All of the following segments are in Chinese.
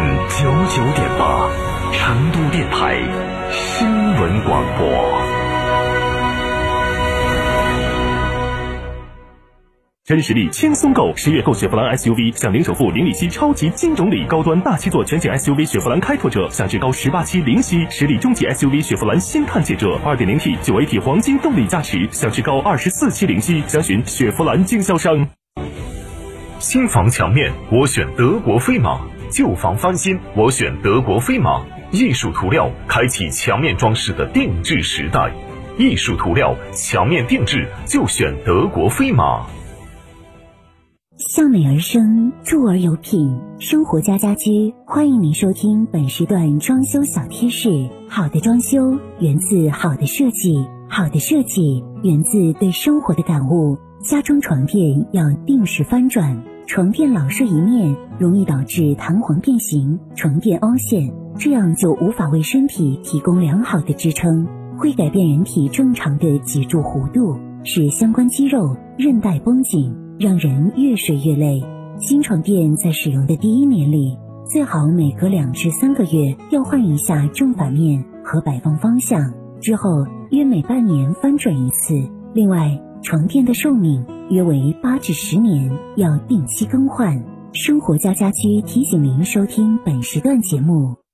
，FM 九九点八，成都电台新闻广播。真实力轻松购，十月购雪佛兰 SUV 享零首付、零利息超级金种礼，高端大七座全景 SUV 雪佛兰开拓者享至高十八期零息，实力中级 SUV 雪佛兰新探界者二点零 T 九 AT 黄金动力加持，享至高二十四期零息，详询雪佛兰经销商。新房墙面，我选德国飞马；旧房翻新，我选德国飞马。艺术涂料开启墙面装饰的定制时代，艺术涂料墙面定制就选德国飞马。向美而生，住而有品，生活家家居欢迎您收听本时段装修小贴士。好的装修源自好的设计，好的设计源自对生活的感悟。家中床垫要定时翻转，床垫老睡一面容易导致弹簧变形、床垫凹陷，这样就无法为身体提供良好的支撑，会改变人体正常的脊柱弧度，使相关肌肉、韧带绷紧，让人越睡越累。新床垫在使用的第一年里，最好每隔两至三个月要换一下正反面和摆放方向，之后约每半年翻转一次。另外，床垫的寿命约为八至十年，要定期更换。生活家家居提醒您收听本时段节目。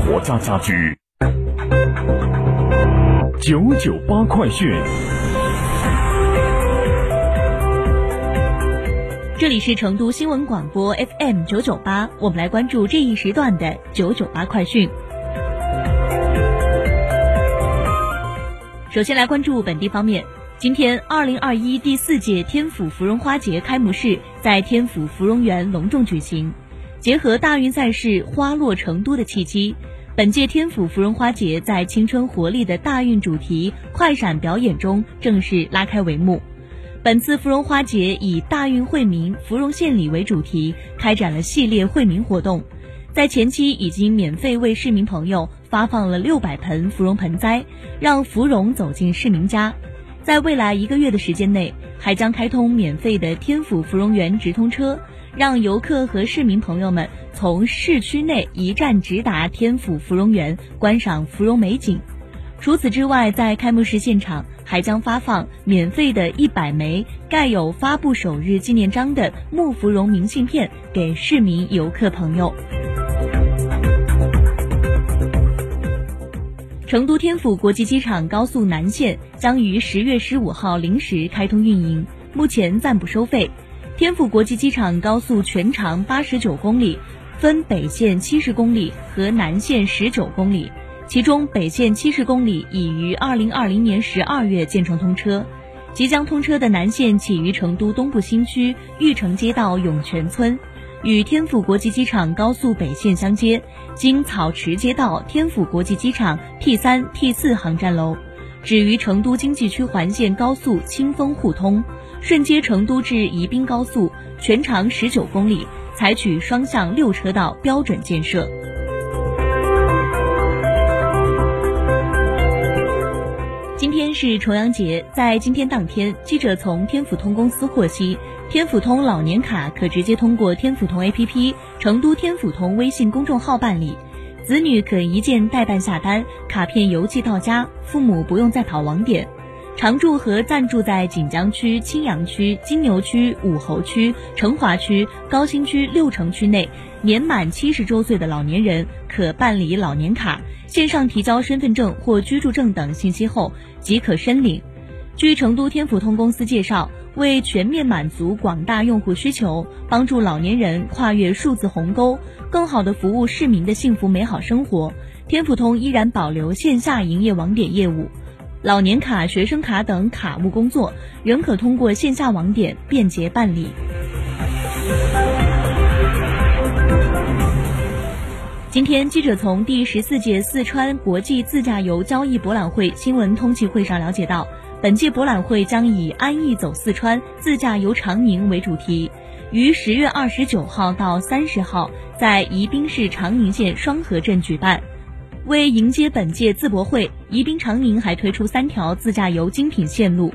活家家居。九九八快讯。这里是成都新闻广播 FM 九九八，我们来关注这一时段的九九八快讯。首先来关注本地方面，今天二零二一第四届天府芙蓉花节开幕式在天府芙蓉园隆重举行，结合大运赛事花落成都的契机。本届天府芙蓉花节在青春活力的大运主题快闪表演中正式拉开帷幕。本次芙蓉花节以“大运惠民，芙蓉献礼”为主题，开展了系列惠民活动。在前期已经免费为市民朋友发放了六百盆芙蓉盆栽，让芙蓉走进市民家。在未来一个月的时间内，还将开通免费的天府芙蓉园直通车。让游客和市民朋友们从市区内一站直达天府芙蓉园观赏芙蓉美景。除此之外，在开幕式现场还将发放免费的一百枚盖有发布首日纪念章的木芙蓉明信片给市民游客朋友。成都天府国际机场高速南线将于十月十五号零时开通运营，目前暂不收费。天府国际机场高速全长八十九公里，分北线七十公里和南线十九公里，其中北线七十公里已于二零二零年十二月建成通车。即将通车的南线起于成都东部新区玉城街道涌泉村，与天府国际机场高速北线相接，经草池街道天府国际机场 T 三 T 四航站楼，止于成都经济区环线高速清风互通。顺接成都至宜宾高速，全长十九公里，采取双向六车道标准建设。今天是重阳节，在今天当天，记者从天府通公司获悉，天府通老年卡可直接通过天府通 APP、成都天府通微信公众号办理，子女可一键代办下单，卡片邮寄到家，父母不用再跑网点。常住和暂住在锦江区、青羊区、金牛区、武侯区、成华区、高新区六城区内年满七十周岁的老年人，可办理老年卡，线上提交身份证或居住证等信息后即可申领。据成都天府通公司介绍，为全面满足广大用户需求，帮助老年人跨越数字鸿沟，更好地服务市民的幸福美好生活，天府通依然保留线下营业网点业务。老年卡、学生卡等卡务工作仍可通过线下网点便捷办理。今天，记者从第十四届四川国际自驾游交易博览会新闻通气会上了解到，本届博览会将以“安逸走四川，自驾游长宁”为主题，于十月二十九号到三十号在宜宾市长宁县双河镇举办。为迎接本届自博会，宜宾长宁还推出三条自驾游精品线路，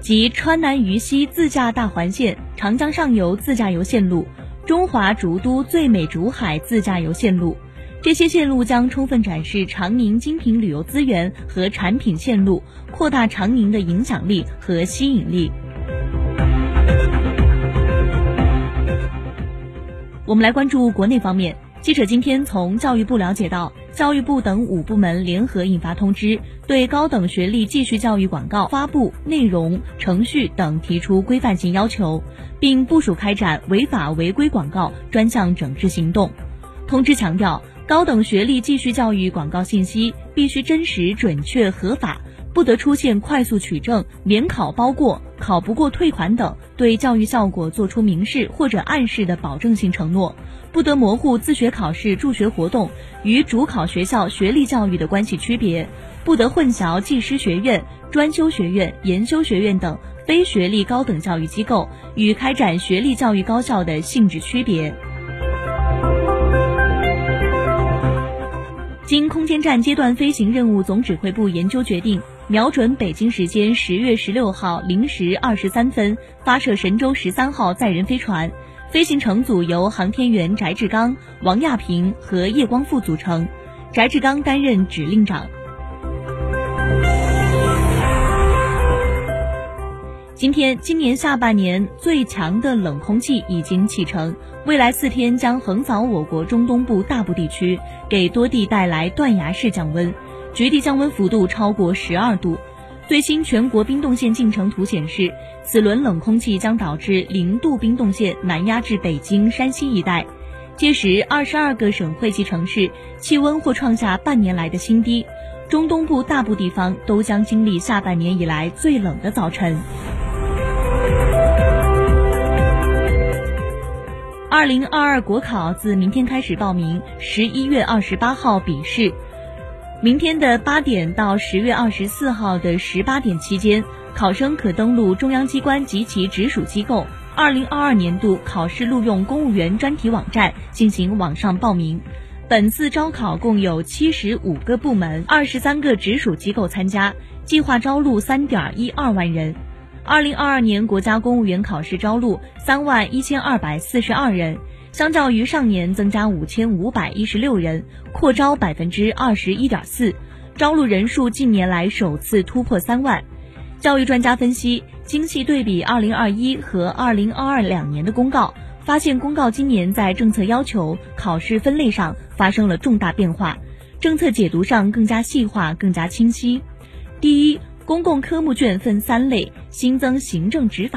即川南渝西自驾大环线、长江上游自驾游线路、中华竹都最美竹海自驾游线路。这些线路将充分展示长宁精品旅游资源和产品线路，扩大长宁的影响力和吸引力。我们来关注国内方面，记者今天从教育部了解到。教育部等五部门联合印发通知，对高等学历继续教育广告发布内容、程序等提出规范性要求，并部署开展违法违规广告专项整治行动。通知强调，高等学历继续教育广告信息必须真实、准确、合法，不得出现快速取证、免考包过、考不过退款等对教育效果作出明示或者暗示的保证性承诺。不得模糊自学考试助学活动与主考学校学历教育的关系区别，不得混淆技师学院、专修学院、研修学院等非学历高等教育机构与开展学历教育高校的性质区别。经空间站阶段飞行任务总指挥部研究决定，瞄准北京时间十月十六号零时二十三分发射神舟十三号载人飞船。飞行乘组由航天员翟志刚、王亚平和叶光富组成，翟志刚担任指令长。今天，今年下半年最强的冷空气已经启程，未来四天将横扫我国中东部大部地区，给多地带来断崖式降温，局地降温幅度超过十二度。最新全国冰冻线进程图显示，此轮冷空气将导致零度冰冻线南压至北京、山西一带，届时二十二个省会级城市气温或创下半年来的新低，中东部大部地方都将经历下半年以来最冷的早晨。二零二二国考自明天开始报名，十一月二十八号笔试。明天的八点到十月二十四号的十八点期间，考生可登录中央机关及其直属机构二零二二年度考试录用公务员专题网站进行网上报名。本次招考共有七十五个部门、二十三个直属机构参加，计划招录三点一二万人。二零二二年国家公务员考试招录三万一千二百四十二人。相较于上年增加五千五百一十六人，扩招百分之二十一点四，招录人数近年来首次突破三万。教育专家分析，精细对比二零二一和二零二二两年的公告，发现公告今年在政策要求、考试分类上发生了重大变化，政策解读上更加细化、更加清晰。第一，公共科目卷分三类，新增行政执法。